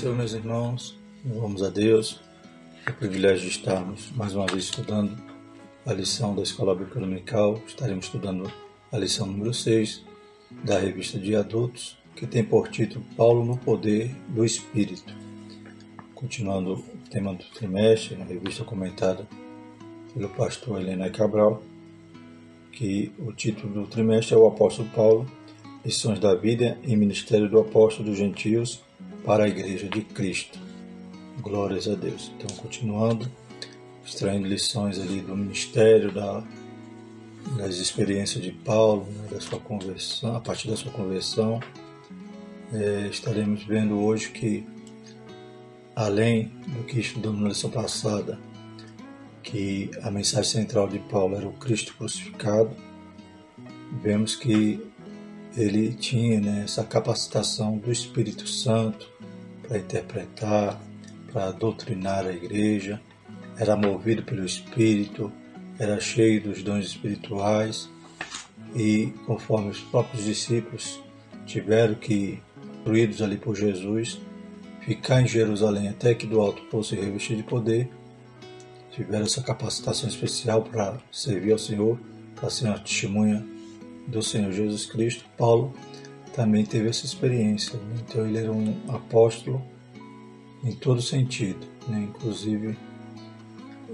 Senhor, meus irmãos. Louvamos a Deus. É o privilégio de estarmos mais uma vez estudando a lição da Escola Bíblica Dominical. Estaremos estudando a lição número 6 da revista de adultos, que tem por título Paulo no Poder do Espírito. Continuando o tema do trimestre, na revista comentada pelo pastor Helena Cabral, que o título do trimestre é o Apóstolo Paulo, Lições da Vida e Ministério do Apóstolo dos Gentios para a Igreja de Cristo. Glórias a Deus. Então, continuando, extraindo lições ali do ministério, da, das experiências de Paulo, né, da sua conversão, a partir da sua conversão, é, estaremos vendo hoje que, além do que estudamos na lição passada, que a mensagem central de Paulo era o Cristo crucificado, vemos que ele tinha né, essa capacitação do Espírito Santo para interpretar, para doutrinar a igreja, era movido pelo Espírito, era cheio dos dons espirituais. E, conforme os próprios discípulos tiveram que, instruídos ali por Jesus, ficar em Jerusalém até que do alto fosse revestido de poder, tiveram essa capacitação especial para servir ao Senhor, para ser uma testemunha do Senhor Jesus Cristo, Paulo também teve essa experiência. Né? Então ele era um apóstolo em todo sentido, né? inclusive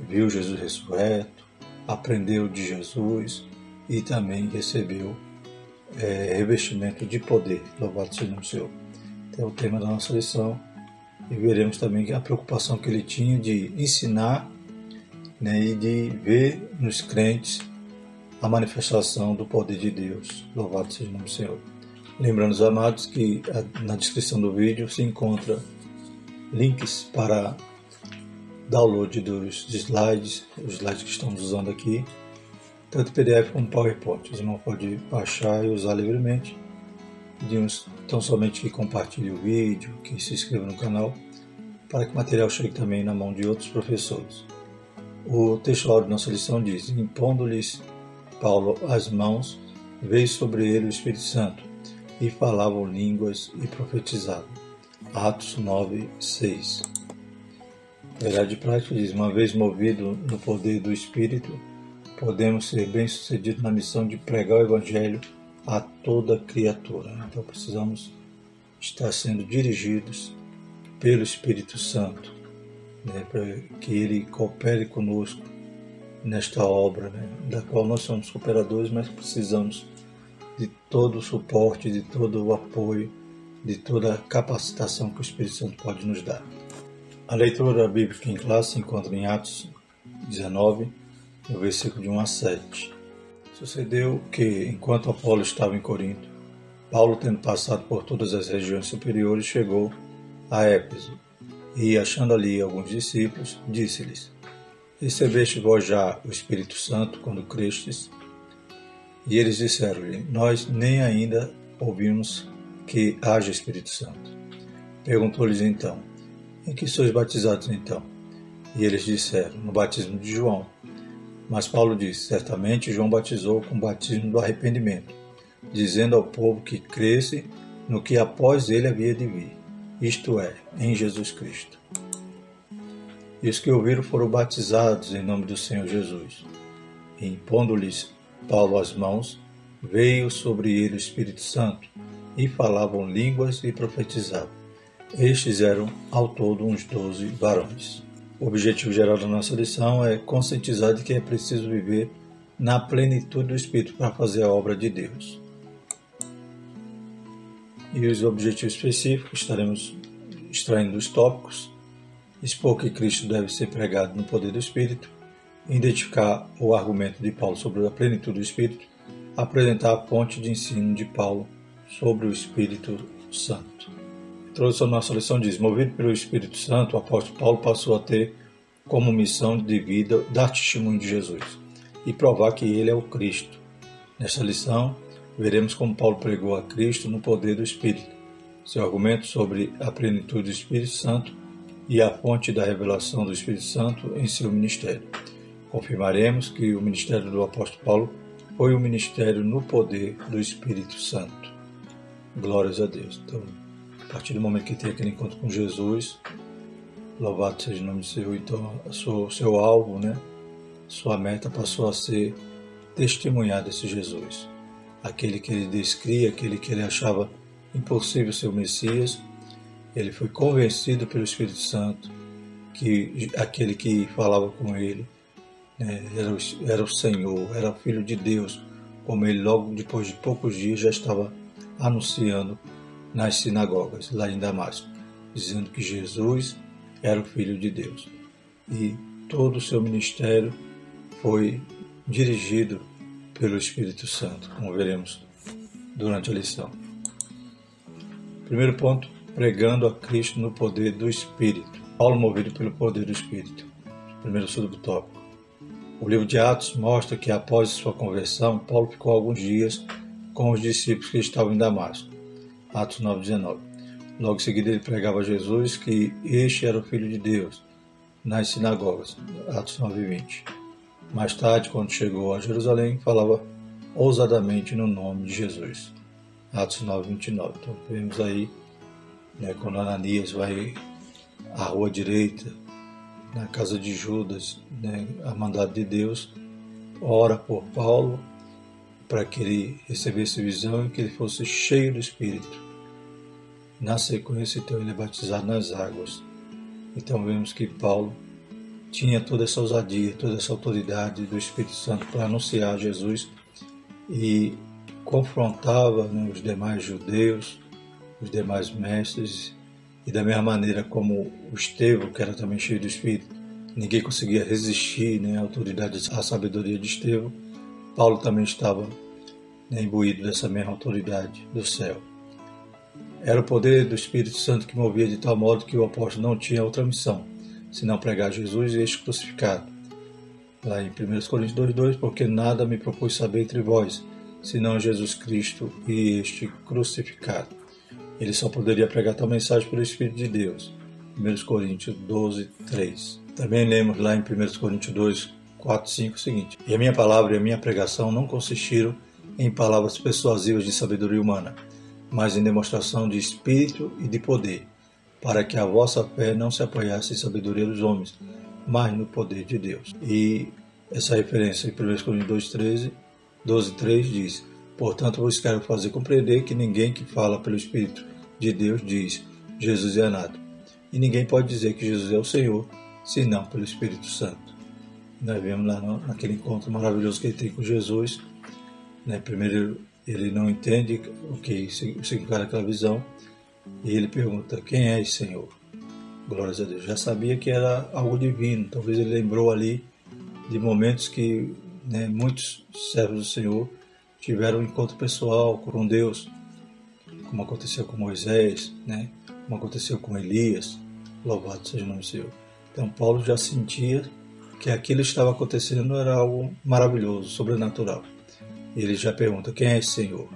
viu Jesus ressurreto, aprendeu de Jesus e também recebeu é, revestimento de poder. Louvado seja o Senhor. Então é o tema da nossa lição e veremos também a preocupação que ele tinha de ensinar né, e de ver nos crentes a manifestação do poder de Deus. Louvado seja o Senhor. Lembrando os amados que na descrição do vídeo se encontra links para download dos slides, os slides que estamos usando aqui, tanto PDF como PowerPoint. Os irmãos podem baixar e usar livremente. Pedimos tão somente que compartilhe o vídeo, que se inscreva no canal, para que o material chegue também na mão de outros professores. O texto áudio da nossa lição diz: Impondo-lhes Paulo as mãos, veio sobre ele o Espírito Santo, e falavam línguas e profetizavam. Atos 9, 6. Verdade prática diz: uma vez movido no poder do Espírito, podemos ser bem-sucedidos na missão de pregar o Evangelho a toda criatura. Então precisamos estar sendo dirigidos pelo Espírito Santo, né, para que ele coopere conosco nesta obra, né, da qual nós somos cooperadores, mas precisamos de todo o suporte, de todo o apoio, de toda a capacitação que o Espírito Santo pode nos dar. A leitura bíblica em classe se encontra em Atos 19, no versículo de 1 a 7. Sucedeu que, enquanto Apolo estava em Corinto, Paulo, tendo passado por todas as regiões superiores, chegou a Éfeso e, achando ali alguns discípulos, disse-lhes: Recebeste vós já o Espírito Santo quando crestes? E eles disseram-lhe: Nós nem ainda ouvimos que haja Espírito Santo. Perguntou-lhes então: Em que sois batizados então? E eles disseram: No batismo de João. Mas Paulo disse: Certamente João batizou com o batismo do arrependimento, dizendo ao povo que cresce no que após ele havia de vir, isto é, em Jesus Cristo. E os que ouviram foram batizados em nome do Senhor Jesus. E impondo-lhes Paulo as mãos, veio sobre ele o Espírito Santo, e falavam línguas e profetizavam. Estes eram, ao todo, uns doze varões. O objetivo geral da nossa lição é conscientizar de que é preciso viver na plenitude do Espírito para fazer a obra de Deus. E os objetivos específicos estaremos extraindo dos tópicos expor que Cristo deve ser pregado no poder do Espírito, identificar o argumento de Paulo sobre a plenitude do Espírito, apresentar a fonte de ensino de Paulo sobre o Espírito Santo. A introdução nossa lição diz: Movido pelo Espírito Santo, o apóstolo Paulo passou a ter como missão de vida dar testemunho de Jesus e provar que ele é o Cristo. Nesta lição, veremos como Paulo pregou a Cristo no poder do Espírito. Seu argumento sobre a plenitude do Espírito Santo e a fonte da revelação do Espírito Santo em seu ministério. Confirmaremos que o ministério do apóstolo Paulo foi o ministério no poder do Espírito Santo. Glórias a Deus. Então, A partir do momento que tem aquele encontro com Jesus, louvado seja o nome Senhor, então o seu, seu alvo, né? Sua meta passou a ser testemunhar desse Jesus. Aquele que ele descria, aquele que ele achava impossível ser o Messias, ele foi convencido pelo Espírito Santo que aquele que falava com ele né, era, o, era o Senhor, era o Filho de Deus, como ele logo depois de poucos dias já estava anunciando nas sinagogas lá em Damasco, dizendo que Jesus era o Filho de Deus. E todo o seu ministério foi dirigido pelo Espírito Santo, como veremos durante a lição. Primeiro ponto, pregando a Cristo no poder do Espírito. Paulo movido pelo poder do Espírito. Primeiro subtópico. O livro de Atos mostra que após sua conversão, Paulo ficou alguns dias com os discípulos que estavam em Damasco. Atos 9:19. Logo em seguida ele pregava a Jesus que este era o Filho de Deus nas sinagogas. Atos 9:20. Mais tarde, quando chegou a Jerusalém, falava ousadamente no nome de Jesus. Atos 9:29. Então vemos aí né, quando Ananias vai à rua direita, na casa de Judas, né, a mandado de Deus, ora por Paulo para que ele recebesse visão e que ele fosse cheio do Espírito. Na sequência, então, ele é batizado nas águas. Então vemos que Paulo tinha toda essa ousadia, toda essa autoridade do Espírito Santo para anunciar Jesus e confrontava né, os demais judeus, os demais mestres, e da mesma maneira como o Estevão, que era também cheio do Espírito, ninguém conseguia resistir né, à autoridade, à sabedoria de Estevão, Paulo também estava né, imbuído dessa mesma autoridade do céu. Era o poder do Espírito Santo que movia de tal modo que o apóstolo não tinha outra missão, senão pregar Jesus e este crucificado. Lá em 1 Coríntios 2,2, porque nada me propus saber entre vós, senão Jesus Cristo e este crucificado. Ele só poderia pregar tal mensagem pelo Espírito de Deus. 1 Coríntios 12, 3. Também lemos lá em 1 Coríntios 2, 4, 5 o seguinte: E a minha palavra e a minha pregação não consistiram em palavras persuasivas de sabedoria humana, mas em demonstração de espírito e de poder, para que a vossa fé não se apoiasse em sabedoria dos homens, mas no poder de Deus. E essa referência em 1 Coríntios 2,13 12:3 diz: Portanto, vos quero fazer compreender que ninguém que fala pelo Espírito de Deus diz Jesus é nada. E ninguém pode dizer que Jesus é o Senhor, senão pelo Espírito Santo. Nós vemos lá naquele encontro maravilhoso que ele tem com Jesus. Né? Primeiro, ele não entende o que significa aquela visão, e ele pergunta: Quem é esse Senhor? Glórias a Deus. Já sabia que era algo divino, talvez ele lembrou ali de momentos que né, muitos servos do Senhor tiveram um encontro pessoal com Deus, como aconteceu com Moisés, né, como aconteceu com Elias, louvado seja o nome do Senhor. Então Paulo já sentia que aquilo estava acontecendo era algo maravilhoso, sobrenatural. Ele já pergunta: Quem é esse Senhor?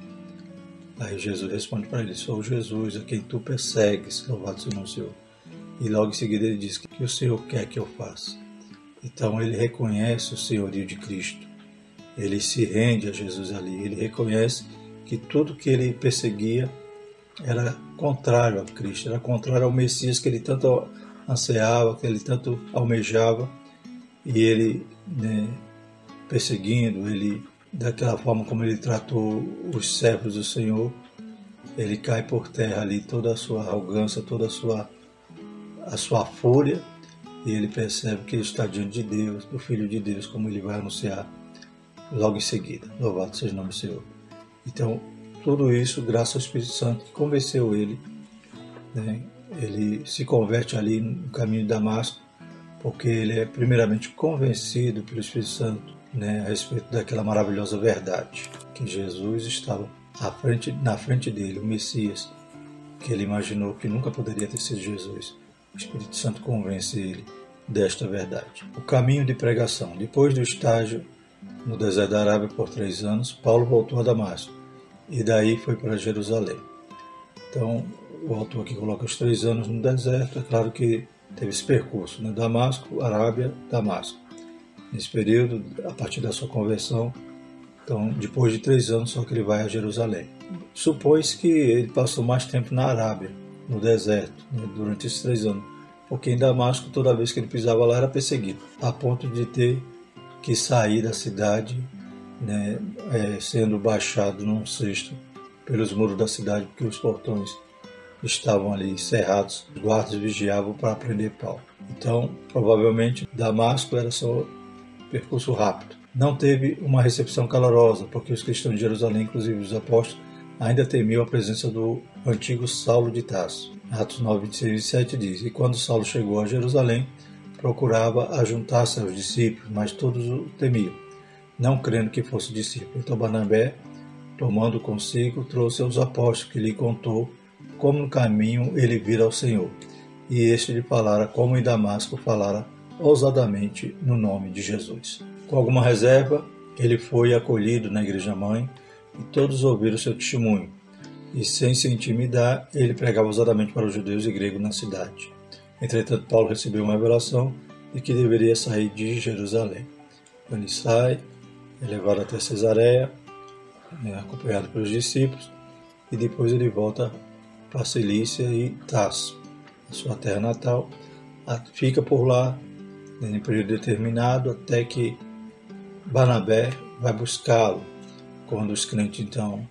Aí Jesus responde para ele: Sou Jesus, a quem tu persegues, louvado seja o nome do Senhor. E logo em seguida ele diz: O que o Senhor quer que eu faça? Então ele reconhece o senhorio de Cristo. Ele se rende a Jesus ali. Ele reconhece que tudo que ele perseguia era contrário a Cristo, era contrário ao Messias que ele tanto ansiava, que ele tanto almejava. E ele, né, perseguindo, ele daquela forma como ele tratou os servos do Senhor, ele cai por terra ali toda a sua arrogância, toda a sua a sua fúria e ele percebe que ele está diante de Deus, do Filho de Deus, como ele vai anunciar logo em seguida. Louvado seja o nome do Senhor. Então, tudo isso graças ao Espírito Santo que convenceu ele. Né? Ele se converte ali no caminho de Damasco, porque ele é primeiramente convencido pelo Espírito Santo né, a respeito daquela maravilhosa verdade, que Jesus estava à frente, na frente dele, o Messias, que ele imaginou que nunca poderia ter sido Jesus. O Espírito Santo convence ele desta verdade. O caminho de pregação. Depois do estágio no deserto da Arábia por três anos, Paulo voltou a Damasco e daí foi para Jerusalém. Então, o autor aqui coloca os três anos no deserto. É claro que teve esse percurso, né? Damasco, Arábia, Damasco. Nesse período, a partir da sua conversão, então, depois de três anos, só que ele vai a Jerusalém. Supõe-se que ele passou mais tempo na Arábia, no deserto, né, durante esses três anos. Porque em Damasco, toda vez que ele pisava lá, era perseguido, a ponto de ter que sair da cidade, né, é, sendo baixado num cesto pelos muros da cidade, porque os portões estavam ali cerrados, os guardas vigiavam para prender Paulo. Então, provavelmente, Damasco era só percurso rápido. Não teve uma recepção calorosa, porque os cristãos de Jerusalém, inclusive os apóstolos, ainda temiam a presença do antigo Saulo de Tarso. Atos 9, 26 e 27 diz: E quando Saulo chegou a Jerusalém, procurava ajuntar-se aos discípulos, mas todos o temiam, não crendo que fosse discípulo. Então Barnabé, tomando consigo, trouxe aos apóstolos, que lhe contou como no caminho ele vira ao Senhor. E este lhe falara como em Damasco falara ousadamente no nome de Jesus. Com alguma reserva, ele foi acolhido na igreja mãe e todos ouviram seu testemunho. E sem se intimidar, ele pregava ousadamente para os judeus e gregos na cidade. Entretanto, Paulo recebeu uma revelação de que deveria sair de Jerusalém. Ele sai, é levado até Cesareia, é acompanhado pelos discípulos, e depois ele volta para Cilícia e Tasso, a sua terra natal. Fica por lá em um período determinado até que Barnabé vai buscá-lo quando os crentes então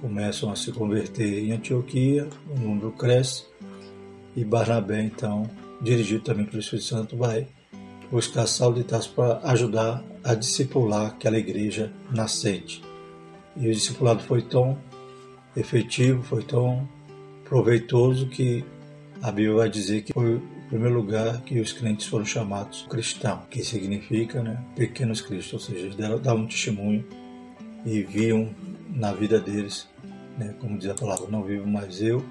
começam a se converter em Antioquia, o número cresce e Barnabé então, dirigido também pelo Espírito Santo, vai buscar Saulo de Tarso para ajudar a discipular aquela igreja nascente. E o discipulado foi tão efetivo, foi tão proveitoso que a Bíblia vai dizer que foi o primeiro lugar que os crentes foram chamados cristãos, que significa né, pequenos cristos, ou seja, eles davam testemunho e viam na vida deles, né, como diz a palavra, não vivo mais eu,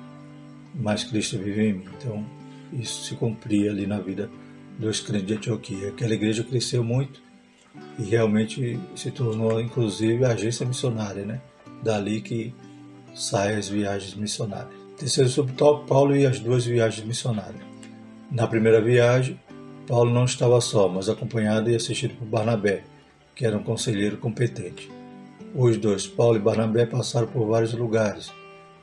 mas Cristo vive em mim. Então, isso se cumpria ali na vida dos crentes de Antioquia. Aquela igreja cresceu muito e realmente se tornou, inclusive, agência missionária, né? Dali que saem as viagens missionárias. Terceiro subtópico, Paulo e as duas viagens missionárias. Na primeira viagem, Paulo não estava só, mas acompanhado e assistido por Barnabé, que era um conselheiro competente. Os dois, Paulo e Barnabé, passaram por vários lugares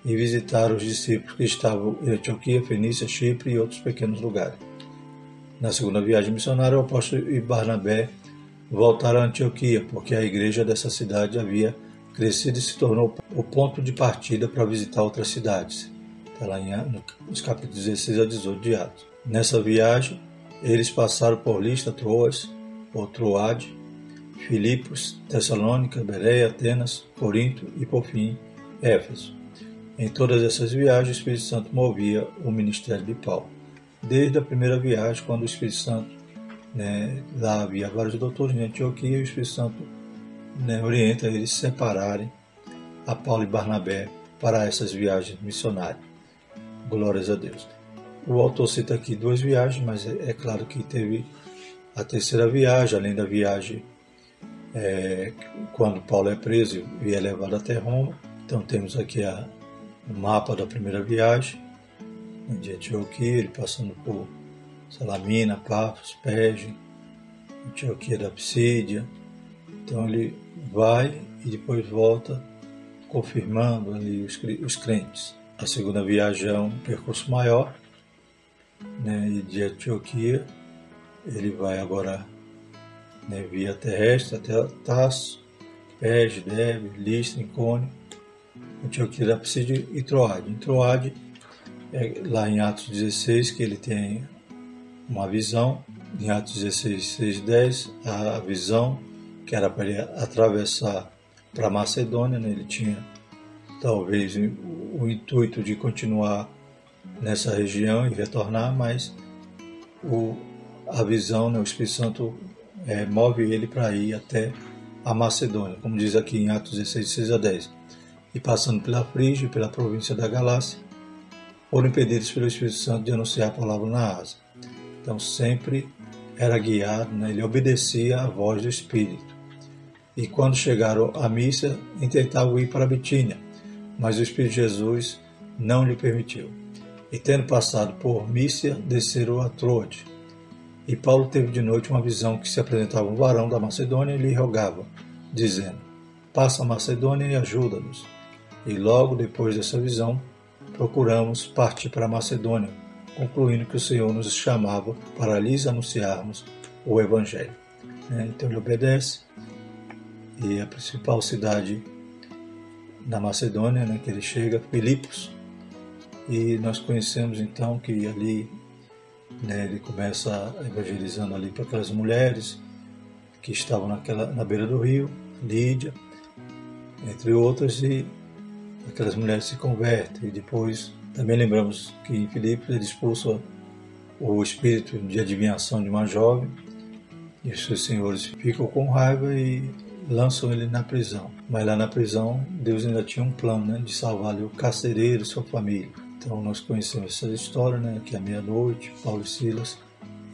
e visitaram os discípulos que estavam em Antioquia, Fenícia, Chipre e outros pequenos lugares. Na segunda viagem missionária, o apóstolo e Barnabé voltaram a Antioquia, porque a igreja dessa cidade havia crescido e se tornou o ponto de partida para visitar outras cidades. Está lá nos capítulos 16 a 18 de Atos. Nessa viagem, eles passaram por Lista, Troas, ou Troade, Filipos, Tessalônica, Bereia, Atenas, Corinto e, por fim, Éfeso. Em todas essas viagens, o Espírito Santo movia o ministério de Paulo. Desde a primeira viagem, quando o Espírito Santo, né, lá havia vários doutores em Antioquia, o Espírito Santo né, orienta eles se separarem a Paulo e Barnabé para essas viagens missionárias. Glórias a Deus. O autor cita aqui duas viagens, mas é, é claro que teve a terceira viagem, além da viagem é, quando Paulo é preso e é levado até Roma. Então temos aqui a, o mapa da primeira viagem, de Antioquia, ele passando por Salamina, Pafos, Perge, Antioquia da Psídia. Então ele vai e depois volta confirmando ali os, os crentes. A segunda viagem é um percurso maior, né, e de Antioquia ele vai agora né, via terrestre até Tasso, Perge, Debe, Listra, Icônio, Antioquia da Psídia e Troade. Em Troade, é lá em Atos 16, que ele tem uma visão, em Atos 16, 6, 10, a visão que era para ele atravessar para Macedônia, né? ele tinha talvez o intuito de continuar nessa região e retornar, mas o, a visão, né? o Espírito Santo é, move ele para ir até a Macedônia, como diz aqui em Atos 16, 6 a 10. E passando pela Frígia e pela província da Galácia, foram impedidos pelo Espírito Santo de anunciar a palavra na Ásia. Então sempre era guiado, né? ele obedecia à voz do Espírito. E quando chegaram à missa, intentavam ir para Bitínia, mas o Espírito de Jesus não lhe permitiu. E tendo passado por Mícia, desceram a Troade e Paulo teve de noite uma visão que se apresentava um varão da Macedônia e lhe rogava, dizendo: Passa a Macedônia e ajuda-nos. E logo depois dessa visão, procuramos partir para Macedônia, concluindo que o Senhor nos chamava para lhes anunciarmos o Evangelho. Né? Então ele obedece e a principal cidade da Macedônia, né, que ele chega, Filipos, e nós conhecemos então que ali né, ele começa evangelizando ali para aquelas mulheres que estavam naquela, na beira do rio, Lídia, entre outras, e aquelas mulheres se convertem. E depois também lembramos que em Filipos ele expulsa o espírito de adivinhação de uma jovem, e os seus senhores ficam com raiva e lançam ele na prisão. Mas lá na prisão, Deus ainda tinha um plano né, de salvar o carcereiro e sua família. Então nós conhecemos essa história, né, que à meia-noite, Paulo e Silas,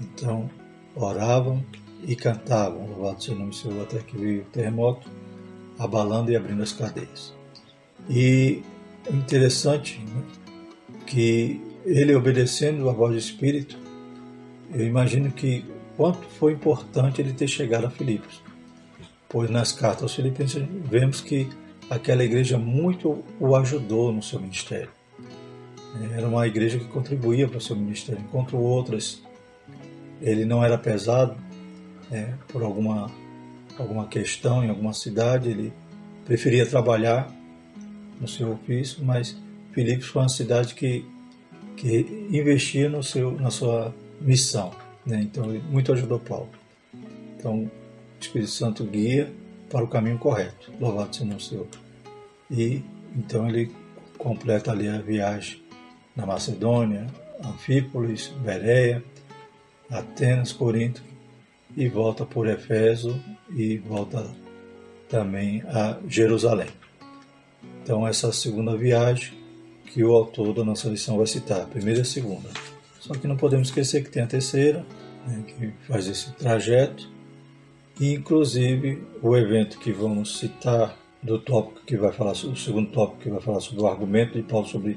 então oravam e cantavam, louvado seja o nome do Senhor, até que veio o terremoto, abalando e abrindo as cadeias. E é interessante né, que ele obedecendo a voz do Espírito, eu imagino que quanto foi importante ele ter chegado a Filipos pois nas cartas aos Filipenses vemos que aquela igreja muito o ajudou no seu ministério. Era uma igreja que contribuía para o seu ministério, enquanto outras ele não era pesado é, por alguma, alguma questão em alguma cidade, ele preferia trabalhar no seu ofício, mas Filipos foi uma cidade que, que investia no seu, na sua missão. Né? Então, muito ajudou Paulo. Então, o Espírito Santo guia para o caminho correto. Louvado seja o Senhor. E então ele completa ali a viagem na Macedônia, Anfípolis, Bereia, Atenas, Corinto e volta por Efeso e volta também a Jerusalém. Então essa segunda viagem que o autor da nossa lição vai citar, a primeira e a segunda. Só que não podemos esquecer que tem a terceira, né, que faz esse trajeto e, inclusive, o evento que vamos citar do tópico que vai falar, o segundo tópico que vai falar sobre o argumento de Paulo sobre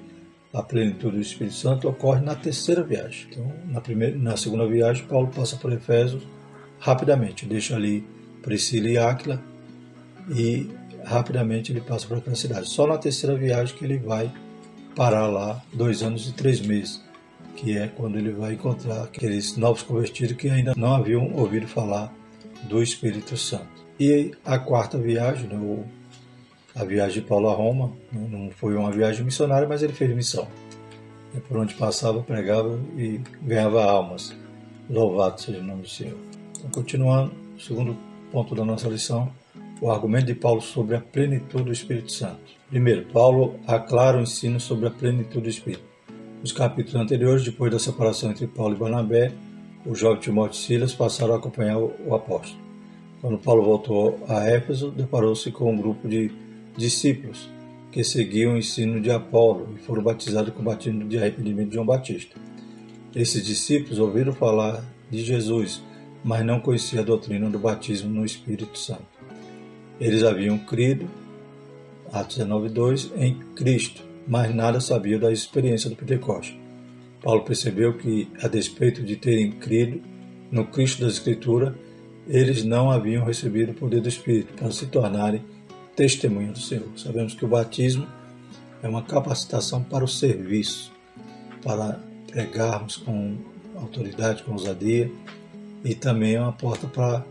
a plenitude do Espírito Santo ocorre na terceira viagem. Então, na, primeira, na segunda viagem, Paulo passa por Efésios rapidamente, deixa ali Priscila e Áquila e rapidamente ele passa para aquela cidade. Só na terceira viagem que ele vai parar lá dois anos e três meses, que é quando ele vai encontrar aqueles novos convertidos que ainda não haviam ouvido falar do Espírito Santo. E a quarta viagem, né, a viagem de Paulo a Roma, né, não foi uma viagem missionária, mas ele fez missão. E por onde passava, pregava e ganhava almas. Louvado seja o nome do Senhor. Então, continuando, segundo ponto da nossa lição, o argumento de Paulo sobre a plenitude do Espírito Santo. Primeiro, Paulo aclara o ensino sobre a plenitude do Espírito. Nos capítulos anteriores, depois da separação entre Paulo e Barnabé, o jovem Timóteo e Silas passaram a acompanhar o apóstolo. Quando Paulo voltou a Éfeso, deparou-se com um grupo de discípulos que seguiam o ensino de Apolo e foram batizados com o batismo de arrependimento de João Batista. Esses discípulos ouviram falar de Jesus, mas não conheciam a doutrina do batismo no Espírito Santo. Eles haviam crido, Atos 19:2, em Cristo, mas nada sabiam da experiência do Pentecostes. Paulo percebeu que, a despeito de terem crido no Cristo da Escritura, eles não haviam recebido o poder do Espírito para se tornarem testemunha do Senhor. Sabemos que o batismo é uma capacitação para o serviço, para pregarmos com autoridade, com ousadia, e também é uma porta para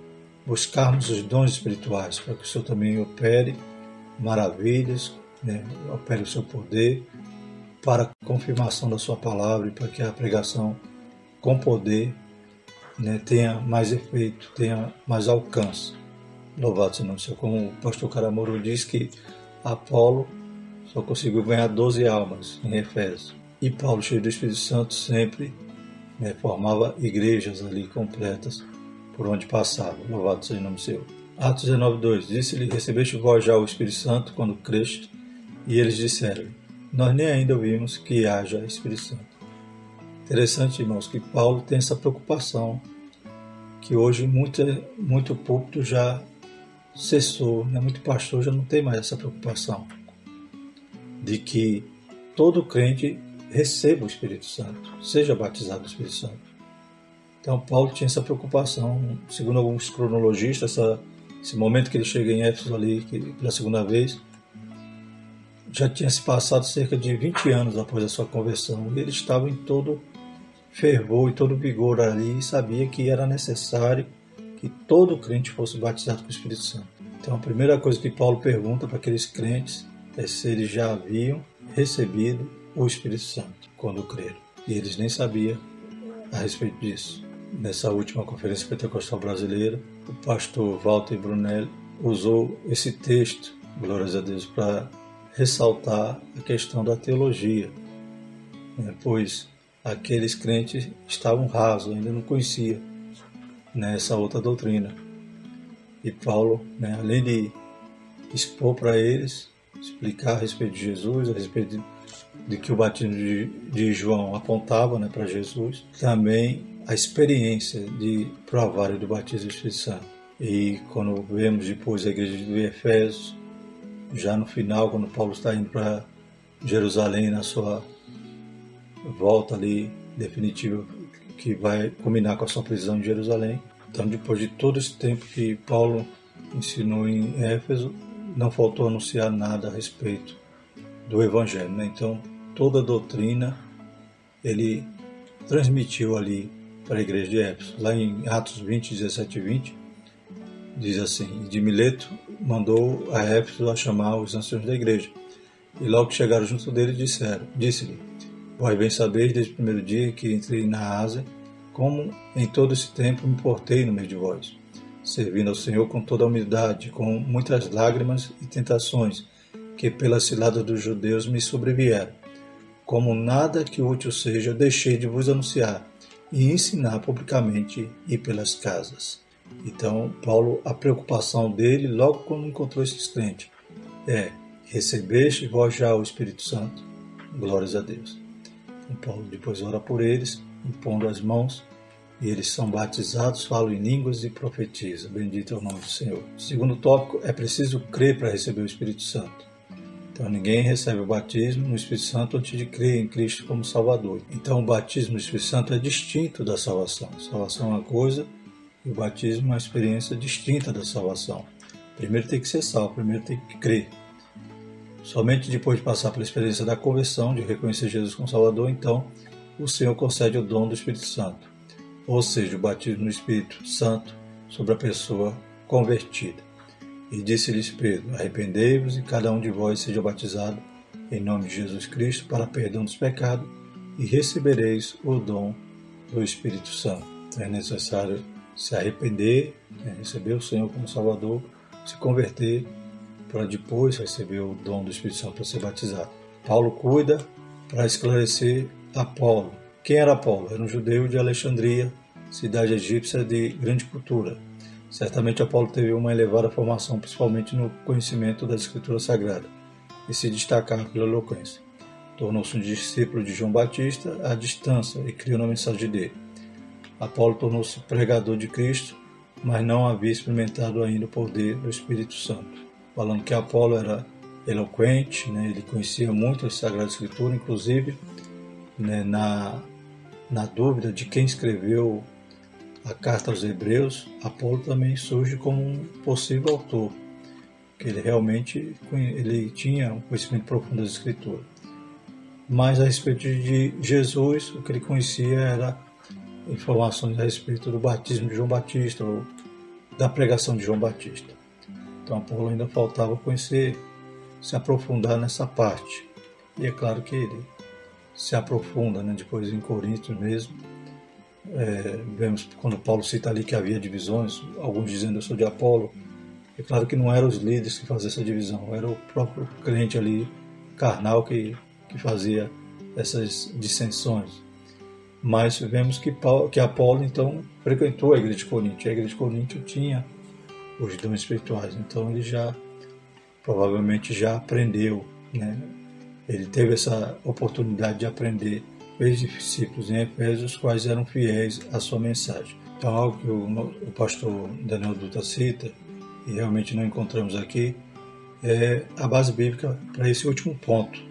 buscarmos os dons espirituais, para que o Senhor também opere maravilhas, né, opere o seu poder para a confirmação da sua palavra e para que a pregação com poder né, tenha mais efeito, tenha mais alcance. Louvado seja o Senhor. Como o pastor Caramoro diz que Apolo só conseguiu ganhar 12 almas em Efésio. E Paulo, cheio do Espírito Santo, sempre né, formava igrejas ali completas por onde passava. Louvado seja o nome Senhor. Atos 19, 2. Disse-lhe: Recebeste vós já o Espírito Santo quando creste? E eles disseram: nós nem ainda ouvimos que haja Espírito Santo. Interessante, irmãos, que Paulo tem essa preocupação, que hoje muito, muito púlpito já cessou, né? muito pastor já não tem mais essa preocupação, de que todo crente receba o Espírito Santo, seja batizado do Espírito Santo. Então Paulo tinha essa preocupação, segundo alguns cronologistas, essa, esse momento que ele chega em Éfeso ali, que, pela segunda vez, já tinha se passado cerca de 20 anos após a sua conversão e ele estava em todo fervor e todo vigor ali e sabia que era necessário que todo crente fosse batizado com o Espírito Santo. Então a primeira coisa que Paulo pergunta para aqueles crentes é se eles já haviam recebido o Espírito Santo quando creram. E eles nem sabiam a respeito disso. Nessa última conferência pentecostal brasileira, o pastor Walter Brunelli usou esse texto, glórias a Deus, para ressaltar a questão da teologia, né? pois aqueles crentes estavam rasos, ainda não conheciam né, essa outra doutrina. E Paulo, né, além de expor para eles, explicar a respeito de Jesus, a respeito de, de que o batismo de, de João apontava né, para Jesus, também a experiência de provar do batismo do Espírito Santo. E quando vemos depois a igreja de Efésios, já no final, quando Paulo está indo para Jerusalém na sua volta ali definitiva, que vai culminar com a sua prisão em Jerusalém. Então, depois de todo esse tempo que Paulo ensinou em Éfeso, não faltou anunciar nada a respeito do Evangelho. Né? Então, toda a doutrina ele transmitiu ali para a igreja de Éfeso. Lá em Atos 20, 17 e 20, diz assim: De Mileto mandou a Éfeso a chamar os anciãos da igreja. E logo que chegaram junto dele, disseram: Disse-lhe: Vós bem sabeis desde o primeiro dia que entrei na Ásia, como em todo esse tempo me portei no meio de vós, servindo ao Senhor com toda a humildade, com muitas lágrimas e tentações que pelas ciladas dos judeus me sobrevieram. Como nada que útil seja, deixei de vos anunciar e ensinar publicamente e pelas casas. Então, Paulo, a preocupação dele, logo quando encontrou esses crentes, é: recebeste vós já o Espírito Santo? Glórias a Deus. Então, Paulo depois ora por eles, impondo as mãos, e eles são batizados, falam em línguas e profetizam. Bendito é o nome do Senhor. segundo tópico, é preciso crer para receber o Espírito Santo. Então ninguém recebe o batismo no Espírito Santo antes de crer em Cristo como Salvador. Então o batismo no Espírito Santo é distinto da salvação. salvação é uma coisa, e o batismo é uma experiência distinta da salvação. Primeiro tem que ser salvo, primeiro tem que crer. Somente depois de passar pela experiência da conversão, de reconhecer Jesus como Salvador, então o Senhor concede o dom do Espírito Santo, ou seja, o batismo no Espírito Santo sobre a pessoa convertida. E disse-lhes Pedro: Arrependei-vos e cada um de vós seja batizado em nome de Jesus Cristo para perdão dos pecados e recebereis o dom do Espírito Santo. É necessário se arrepender, né, receber o Senhor como Salvador, se converter para depois receber o dom do Espírito Santo para ser batizado. Paulo cuida para esclarecer Apolo. Quem era Apolo? Era um judeu de Alexandria, cidade egípcia de grande cultura. Certamente Apolo teve uma elevada formação, principalmente no conhecimento da Escritura Sagrada, e se destacava pela eloquência. Tornou-se um discípulo de João Batista à distância e criou uma mensagem dele. Apolo tornou-se pregador de Cristo, mas não havia experimentado ainda o poder do Espírito Santo. Falando que Apolo era eloquente, né? ele conhecia muito a Sagrada Escritura, inclusive né, na, na dúvida de quem escreveu a carta aos Hebreus, Apolo também surge como um possível autor, que ele realmente ele tinha um conhecimento profundo das Escrituras. Mas a respeito de Jesus, o que ele conhecia era informações a respeito do batismo de João Batista ou da pregação de João Batista. Então Paulo ainda faltava conhecer, se aprofundar nessa parte. E é claro que ele se aprofunda né, depois em Coríntios mesmo. É, vemos quando Paulo cita ali que havia divisões, alguns dizendo eu sou de Apolo. É claro que não eram os líderes que faziam essa divisão, era o próprio crente ali, carnal, que, que fazia essas dissensões. Mas vemos que, Paulo, que Apolo então frequentou a igreja de Corinto. A igreja de Corinto tinha os dons espirituais, então ele já provavelmente já aprendeu, né? Ele teve essa oportunidade de aprender fez discípulos em Efésios, quais eram fiéis à sua mensagem. Então, algo que o, o pastor Daniel Dutra cita, e realmente não encontramos aqui, é a base bíblica para esse último ponto,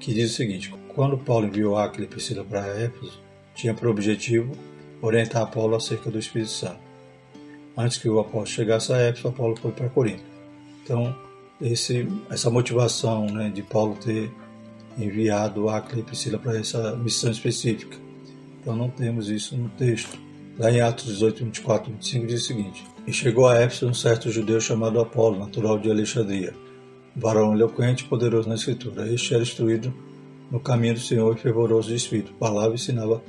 que diz o seguinte: quando Paulo enviou Aquila e Priscila para Éfeso, tinha por objetivo orientar Paulo acerca do Espírito Santo. Antes que o apóstolo chegasse a Éfeso, Paulo foi para Corinto. Então, esse, essa motivação né, de Paulo ter enviado Acre e Priscila para essa missão específica. Então não temos isso no texto. Lá em Atos 18, 24 25 diz o seguinte: E chegou a Éfeso um certo judeu chamado Apolo, natural de Alexandria, varão eloquente e poderoso na Escritura. Este era instruído no caminho do Senhor e fervoroso de espírito. Palavra ensinava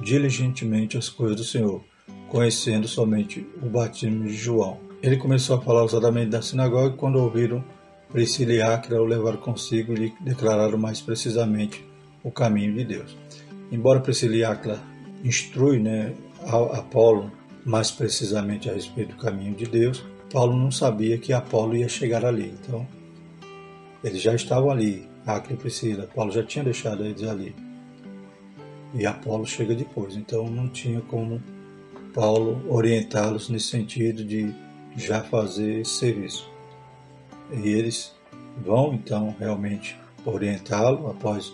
diligentemente as coisas do Senhor, conhecendo somente o batismo de João. Ele começou a falar ousadamente da sinagoga e quando ouviram Priscila e Áquila o levaram consigo e lhe declararam mais precisamente o caminho de Deus. Embora Priscila e Áquila instrui né, Apolo mais precisamente a respeito do caminho de Deus, Paulo não sabia que Apolo ia chegar ali. Então, eles já estavam ali, Áquila e Priscila. Paulo já tinha deixado eles ali. E Apolo chega depois. Então, não tinha como Paulo orientá-los nesse sentido de já fazer esse serviço. E eles vão então realmente orientá-lo após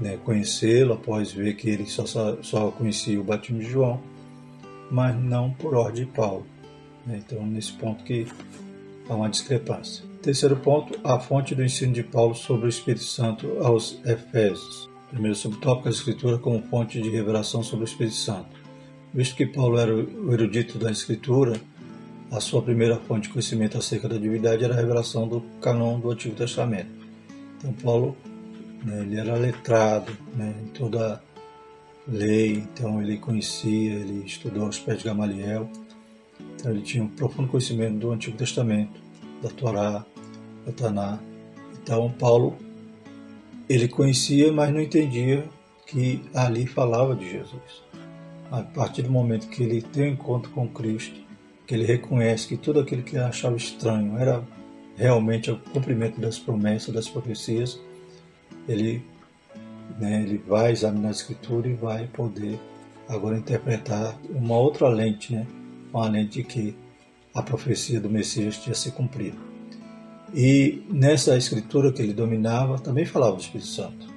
né, conhecê-lo, após ver que ele só, só conhecia o batismo de João, mas não por ordem de Paulo. Né? Então, nesse ponto que há uma discrepância. Terceiro ponto, a fonte do ensino de Paulo sobre o Espírito Santo aos Efésios. Primeiro subtópico, a Escritura como fonte de revelação sobre o Espírito Santo. Visto que Paulo era o erudito da Escritura, a sua primeira fonte de conhecimento acerca da divindade era a revelação do canon do Antigo Testamento. Então, Paulo né, ele era letrado né, em toda lei, então ele conhecia, ele estudou aos pés de Gamaliel, então ele tinha um profundo conhecimento do Antigo Testamento, da Torá, da Taná. Então, Paulo ele conhecia, mas não entendia que ali falava de Jesus. A partir do momento que ele tem um encontro com Cristo, que ele reconhece que tudo aquilo que achava estranho era realmente o cumprimento das promessas, das profecias, ele, né, ele vai examinar a escritura e vai poder agora interpretar uma outra lente, né, uma lente de que a profecia do Messias tinha se cumprido. E nessa escritura que ele dominava também falava do Espírito Santo.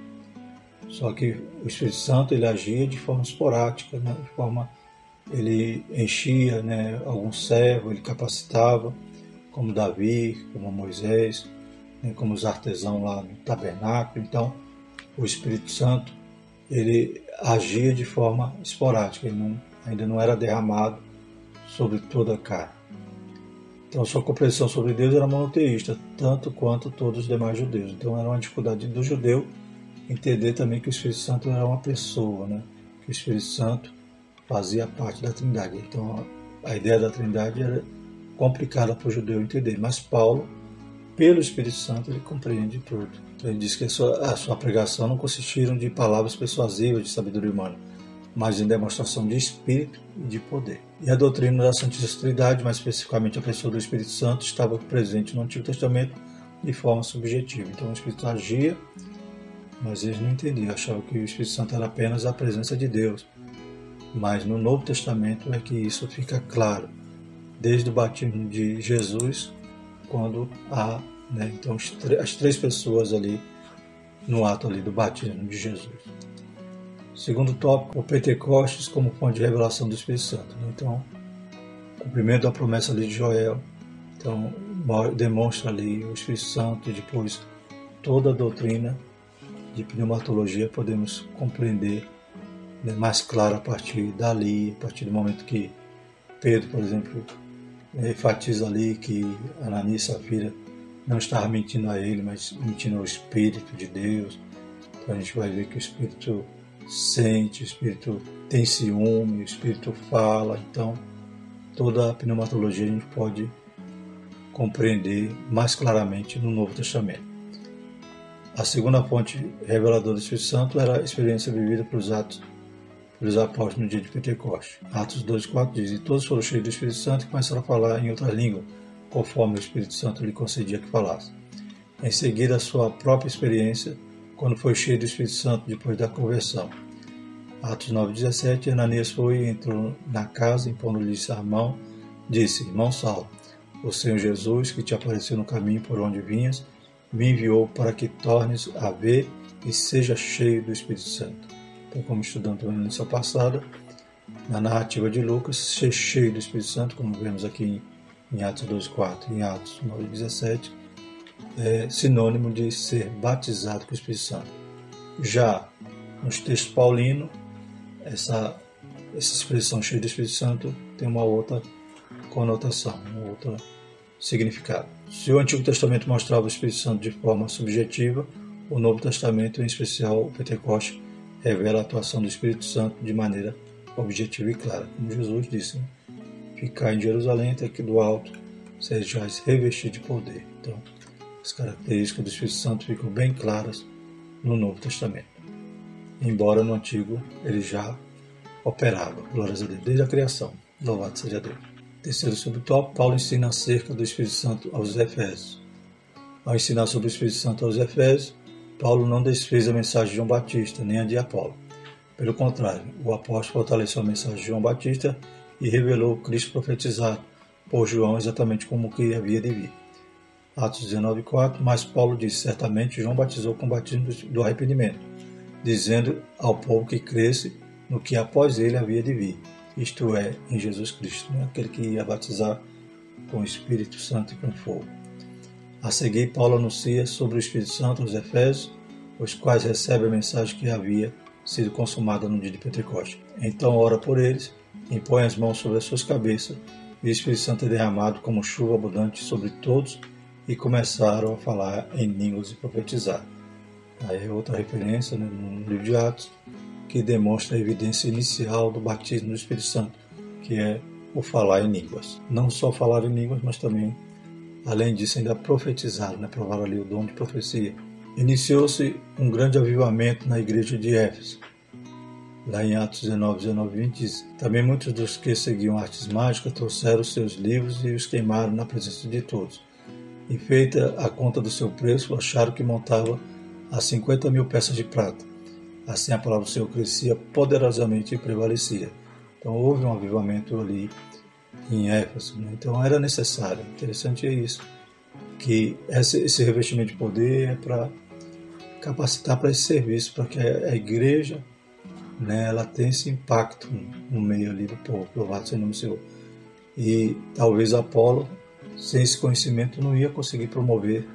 Só que o Espírito Santo ele agia de forma esporádica, né, de forma ele enchia né, algum servo, ele capacitava, como Davi, como Moisés, né, como os artesãos lá no tabernáculo. Então, o Espírito Santo ele agia de forma esporádica, ele não, ainda não era derramado sobre toda a carne. Então, sua compreensão sobre Deus era monoteísta, tanto quanto todos os demais judeus. Então, era uma dificuldade do judeu entender também que o Espírito Santo era uma pessoa, né? que o Espírito Santo fazia parte da Trindade. Então a ideia da Trindade era complicada para o judeu entender, mas Paulo, pelo Espírito Santo, ele compreende tudo. Então ele diz que a sua, a sua pregação não consistiram de palavras persuasivas de sabedoria humana, mas em demonstração de espírito e de poder. E a doutrina da Santíssima Trindade, mais especificamente a pessoa do Espírito Santo, estava presente no Antigo Testamento de forma subjetiva. Então o Espírito agia, mas eles não entendiam, achavam que o Espírito Santo era apenas a presença de Deus, mas no Novo Testamento é que isso fica claro, desde o batismo de Jesus, quando há né, então as três pessoas ali no ato ali do batismo de Jesus. Segundo tópico, o Pentecostes como fonte de revelação do Espírito Santo. Né? Então, cumprimento da promessa ali de Joel. Então, demonstra ali o Espírito Santo e depois toda a doutrina de pneumatologia podemos compreender né, mais claro a partir dali, a partir do momento que Pedro, por exemplo, enfatiza ali que Ananias e Safira não estava mentindo a ele, mas mentindo ao Espírito de Deus. Então a gente vai ver que o Espírito sente, o Espírito tem ciúme, o Espírito fala. Então toda a pneumatologia a gente pode compreender mais claramente no Novo Testamento. A segunda fonte reveladora do Espírito Santo era a experiência vivida pelos atos pelos apóstolos no dia de Pentecostes. Atos 2,4 diz: E todos foram cheios do Espírito Santo e começaram a falar em outra língua, conforme o Espírito Santo lhe concedia que falasse. Em seguida, a sua própria experiência, quando foi cheio do Espírito Santo depois da conversão. Atos 9,17 Ananias foi e entrou na casa, impondo-lhe a mão, disse: Irmão Saulo, o Senhor Jesus, que te apareceu no caminho por onde vinhas, me enviou para que tornes a ver e seja cheio do Espírito Santo. Então, como estudando na lição passada, na narrativa de Lucas, ser cheio do Espírito Santo, como vemos aqui em Atos 2,4 e em Atos 9,17, é sinônimo de ser batizado com o Espírito Santo. Já nos textos paulinos, essa, essa expressão cheia do Espírito Santo tem uma outra conotação, um outro significado. Se o Antigo Testamento mostrava o Espírito Santo de forma subjetiva, o Novo Testamento, em especial o Pentecoste, revela a atuação do Espírito Santo de maneira objetiva e clara, como Jesus disse. Né? Ficar em Jerusalém até que do alto sejais revestido de poder. Então, as características do Espírito Santo ficam bem claras no Novo Testamento. Embora no Antigo ele já operava, glórias a Deus, desde a criação. Louvado seja Deus. Terceiro subtópico, Paulo ensina acerca do Espírito Santo aos Efésios. Ao ensinar sobre o Espírito Santo aos Efésios, Paulo não desfez a mensagem de João Batista, nem a de Apolo. Pelo contrário, o apóstolo fortaleceu a mensagem de João Batista e revelou Cristo profetizado por João exatamente como que havia de vir. Atos 19:4, mas Paulo disse: certamente João batizou com o batismo do arrependimento, dizendo ao povo que cresce no que após ele havia de vir, isto é, em Jesus Cristo, né? aquele que ia batizar com o Espírito Santo e com fogo. A seguir, Paulo anuncia sobre o Espírito Santo aos Efésios, os quais recebem a mensagem que havia sido consumada no dia de Pentecostes. Então ora por eles, impõe as mãos sobre as suas cabeças, e o Espírito Santo é derramado como chuva abundante sobre todos e começaram a falar em línguas e profetizar. Aí é outra referência né, no livro de Atos, que demonstra a evidência inicial do batismo do Espírito Santo, que é o falar em línguas. Não só falar em línguas, mas também, além disso, ainda profetizar, né, provar ali o dom de profecia. Iniciou-se um grande avivamento na igreja de Éfeso. Lá em Atos 19, 19 20 diz: Também muitos dos que seguiam artes mágicas trouxeram seus livros e os queimaram na presença de todos e feita a conta do seu preço, acharam que montava a 50 mil peças de prata. Assim a palavra do Senhor crescia poderosamente e prevalecia. Então houve um avivamento ali em Éfeso. Né? Então era necessário. Interessante é isso, que esse, revestimento de poder é para capacitar para esse serviço, para que a, igreja né, ela tenha esse impacto no meio ali do povo. Louvado seja o nome do Senhor. E talvez Apolo sem esse conhecimento não ia conseguir promover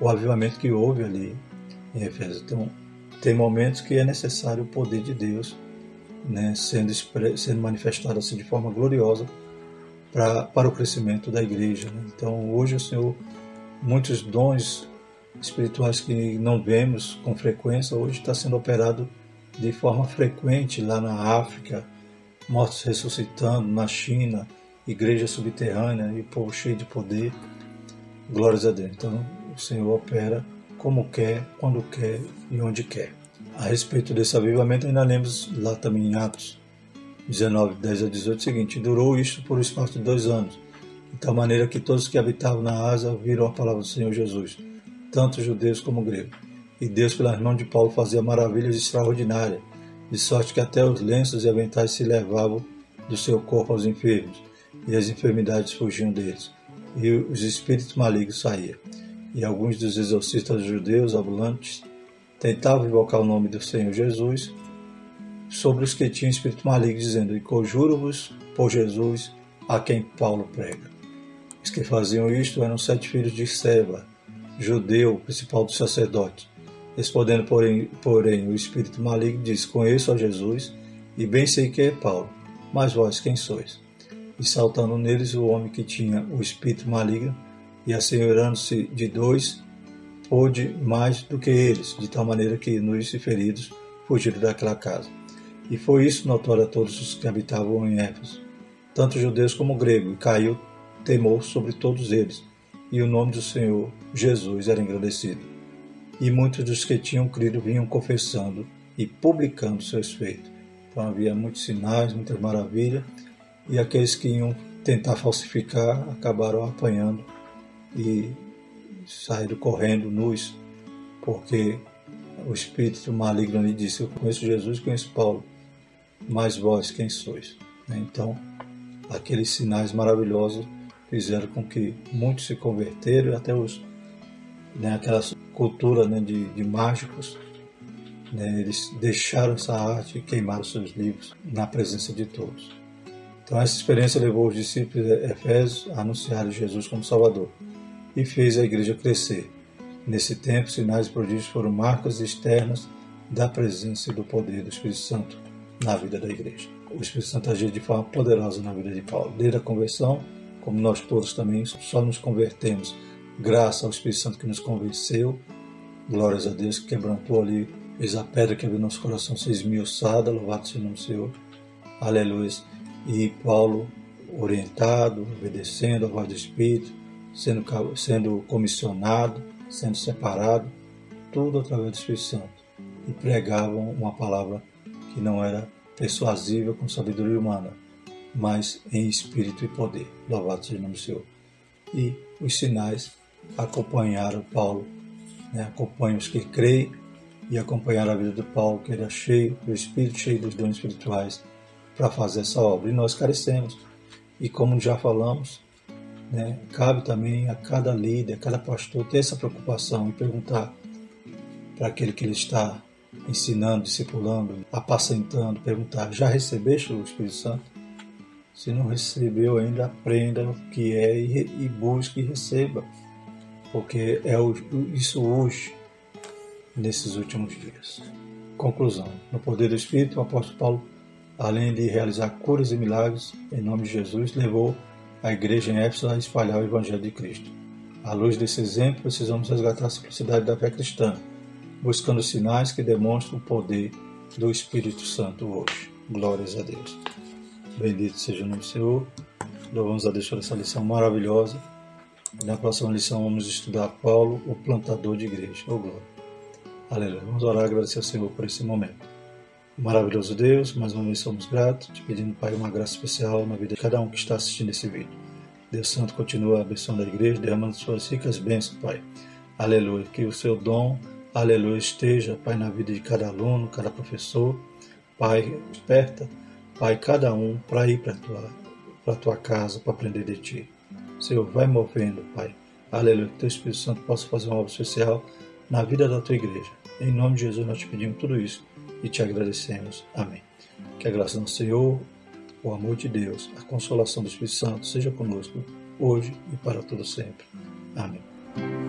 o avivamento que houve ali em Efésios. Então, tem momentos que é necessário o poder de Deus né, sendo, sendo manifestado assim de forma gloriosa pra, para o crescimento da igreja. Né? Então, hoje o Senhor, muitos dons espirituais que não vemos com frequência, hoje está sendo operado de forma frequente lá na África, mortos ressuscitando na China, igreja subterrânea e povo cheio de poder. Glórias a Deus. Então, o Senhor opera como quer, quando quer e onde quer. A respeito desse avivamento, ainda lemos lá também em Atos 19, 10 a 18 o seguinte: Durou isto por espaço de dois anos, de tal maneira que todos que habitavam na Ásia ouviram a palavra do Senhor Jesus, tanto judeus como gregos. E Deus, pelas mãos de Paulo, fazia maravilhas extraordinárias, de sorte que até os lenços e aventais se levavam do seu corpo aos enfermos e as enfermidades fugiam deles, e os espíritos malignos saíam. E alguns dos exorcistas judeus ambulantes tentavam invocar o nome do Senhor Jesus sobre os que tinham espírito maligno, dizendo: E conjuro-vos por Jesus a quem Paulo prega. Os que faziam isto eram sete filhos de Seba, judeu, principal dos sacerdotes. Respondendo, porém, porém, o espírito maligno diz: Conheço a Jesus e bem sei que é Paulo, mas vós quem sois? e saltando neles o homem que tinha o espírito maligno, e assenhorando-se de dois, pôde mais do que eles, de tal maneira que nus e feridos fugiram daquela casa. E foi isso notório a todos os que habitavam em Éfeso, tanto judeus como gregos, e caiu temor sobre todos eles, e o nome do Senhor Jesus era engrandecido. E muitos dos que tinham crido vinham confessando e publicando seus feitos. Então havia muitos sinais, muitas maravilhas, e aqueles que iam tentar falsificar acabaram apanhando e saíram correndo nus, porque o espírito maligno lhe disse: Eu conheço Jesus, conheço Paulo, mas vós quem sois? Então, aqueles sinais maravilhosos fizeram com que muitos se converteram, até os, né, aquela cultura né, de, de mágicos, né, eles deixaram essa arte e queimaram seus livros na presença de todos. Então, essa experiência levou os discípulos de Efésios a anunciar Jesus como Salvador e fez a igreja crescer. Nesse tempo, sinais e prodígios foram marcas externas da presença e do poder do Espírito Santo na vida da igreja. O Espírito Santo agiu de forma poderosa na vida de Paulo. Desde a conversão, como nós todos também só nos convertemos graças ao Espírito Santo que nos convenceu, glórias a Deus que quebrantou ali, fez a pedra que havia no nosso coração ser esmiuçada, louvado seja o nome do Senhor, aleluia. E Paulo, orientado, obedecendo a voz do Espírito, sendo, sendo comissionado, sendo separado, tudo através do Espírito Santo. E pregavam uma palavra que não era persuasível com sabedoria humana, mas em espírito e poder. Louvado seja o nome do Senhor. E os sinais acompanharam Paulo, né? acompanham os que creem e acompanharam a vida de Paulo, que era cheio do Espírito, cheio dos dons espirituais, para fazer essa obra. E nós carecemos. E como já falamos, né, cabe também a cada líder, a cada pastor ter essa preocupação e perguntar para aquele que ele está ensinando, discipulando, apacentando, perguntar: já recebeste o Espírito Santo? Se não recebeu ainda, aprenda o que é e, busque e receba, porque é isso hoje, nesses últimos dias. Conclusão: no poder do Espírito, o apóstolo Paulo, além de realizar curas e milagres em nome de Jesus, levou a igreja em Éfeso a espalhar o Evangelho de Cristo. À luz desse exemplo, precisamos resgatar a simplicidade da fé cristã, buscando sinais que demonstram o poder do Espírito Santo hoje. Glórias a Deus. Bendito seja o nome do Senhor. Louvamos a Deus por essa lição maravilhosa. Na próxima lição vamos estudar Paulo, o plantador de igreja. Oh, glória. Aleluia. Vamos orar e agradecer ao Senhor por esse momento. Maravilhoso Deus, mais uma vez somos gratos, te pedindo, Pai, uma graça especial na vida de cada um que está assistindo esse vídeo. Deus Santo continua abençoando a igreja, derramando suas ricas bênçãos, Pai. Aleluia. Que o seu dom, aleluia, esteja, Pai, na vida de cada aluno, cada professor. Pai, desperta, Pai, cada um para ir para a tua, tua casa, para aprender de Ti. Senhor, vai movendo, Pai. Aleluia. Que teu Espírito Santo possa fazer uma obra especial na vida da tua igreja. Em nome de Jesus nós te pedimos tudo isso e te agradecemos. Amém. Que a graça do Senhor, o amor de Deus, a consolação do Espírito Santo seja conosco hoje e para todo sempre. Amém.